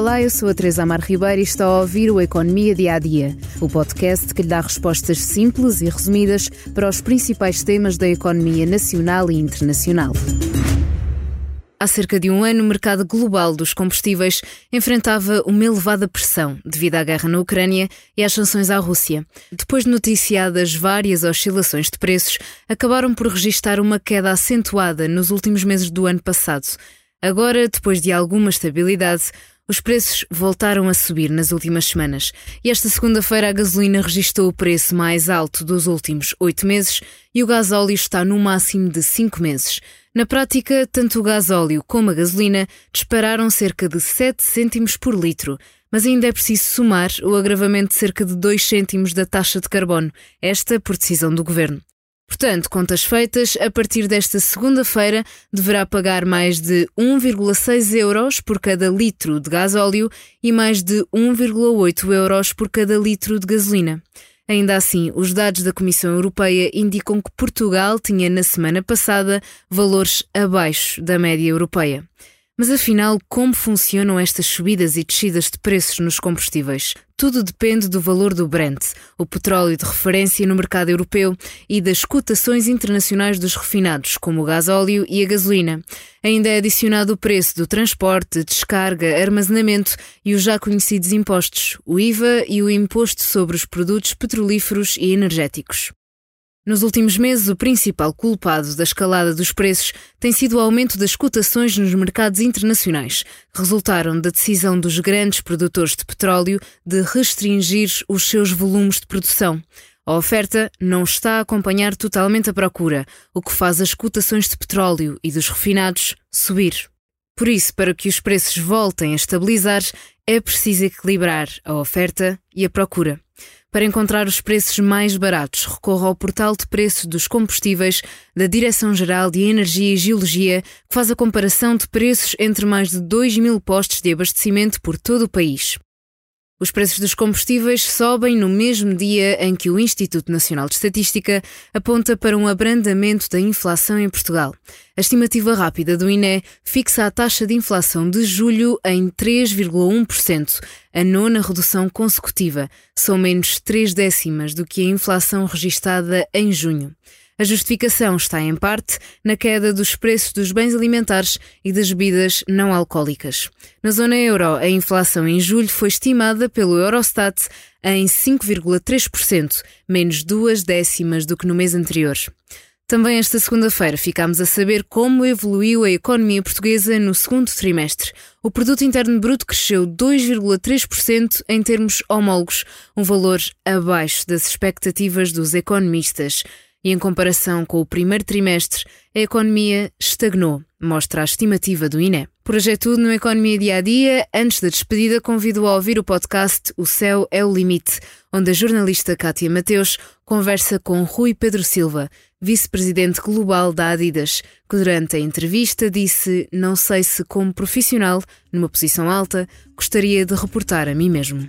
Olá, eu sou a Teresa Amar Ribeiro e está a ouvir o Economia Dia a Dia, o podcast que lhe dá respostas simples e resumidas para os principais temas da economia nacional e internacional. Há cerca de um ano, o mercado global dos combustíveis enfrentava uma elevada pressão devido à guerra na Ucrânia e às sanções à Rússia. Depois de noticiadas várias oscilações de preços, acabaram por registrar uma queda acentuada nos últimos meses do ano passado. Agora, depois de alguma estabilidade, os preços voltaram a subir nas últimas semanas e esta segunda-feira a gasolina registrou o preço mais alto dos últimos oito meses e o gasóleo está no máximo de cinco meses. Na prática, tanto o gasóleo como a gasolina dispararam cerca de 7 cêntimos por litro, mas ainda é preciso somar o agravamento de cerca de 2 cêntimos da taxa de carbono, esta por decisão do governo. Portanto, contas feitas, a partir desta segunda-feira deverá pagar mais de 1,6 euros por cada litro de gasóleo e mais de 1,8 euros por cada litro de gasolina. Ainda assim, os dados da Comissão Europeia indicam que Portugal tinha na semana passada valores abaixo da média europeia. Mas afinal, como funcionam estas subidas e descidas de preços nos combustíveis? Tudo depende do valor do Brent, o petróleo de referência no mercado europeu, e das cotações internacionais dos refinados, como o gasóleo e a gasolina. Ainda é adicionado o preço do transporte, descarga, armazenamento e os já conhecidos impostos, o IVA e o imposto sobre os produtos petrolíferos e energéticos. Nos últimos meses, o principal culpado da escalada dos preços tem sido o aumento das cotações nos mercados internacionais, que resultaram da decisão dos grandes produtores de petróleo de restringir os seus volumes de produção. A oferta não está a acompanhar totalmente a procura, o que faz as cotações de petróleo e dos refinados subir. Por isso, para que os preços voltem a estabilizar, é preciso equilibrar a oferta e a procura. Para encontrar os preços mais baratos, recorra ao portal de preços dos combustíveis da Direção-Geral de Energia e Geologia, que faz a comparação de preços entre mais de 2 mil postos de abastecimento por todo o país. Os preços dos combustíveis sobem no mesmo dia em que o Instituto Nacional de Estatística aponta para um abrandamento da inflação em Portugal. A estimativa rápida do INE fixa a taxa de inflação de julho em 3,1%, a nona redução consecutiva. São menos 3 décimas do que a inflação registada em junho. A justificação está, em parte, na queda dos preços dos bens alimentares e das bebidas não alcoólicas. Na zona euro, a inflação em julho foi estimada pelo Eurostat em 5,3%, menos duas décimas do que no mês anterior. Também esta segunda-feira ficámos a saber como evoluiu a economia portuguesa no segundo trimestre. O produto interno bruto cresceu 2,3% em termos homólogos, um valor abaixo das expectativas dos economistas e, em comparação com o primeiro trimestre, a economia estagnou, mostra a estimativa do INE. Por hoje é tudo no Economia Dia a Dia. Antes da despedida, convido a ouvir o podcast O Céu é o Limite, onde a jornalista Kátia Mateus conversa com Rui Pedro Silva, vice-presidente global da Adidas, que durante a entrevista disse: Não sei se, como profissional, numa posição alta, gostaria de reportar a mim mesmo.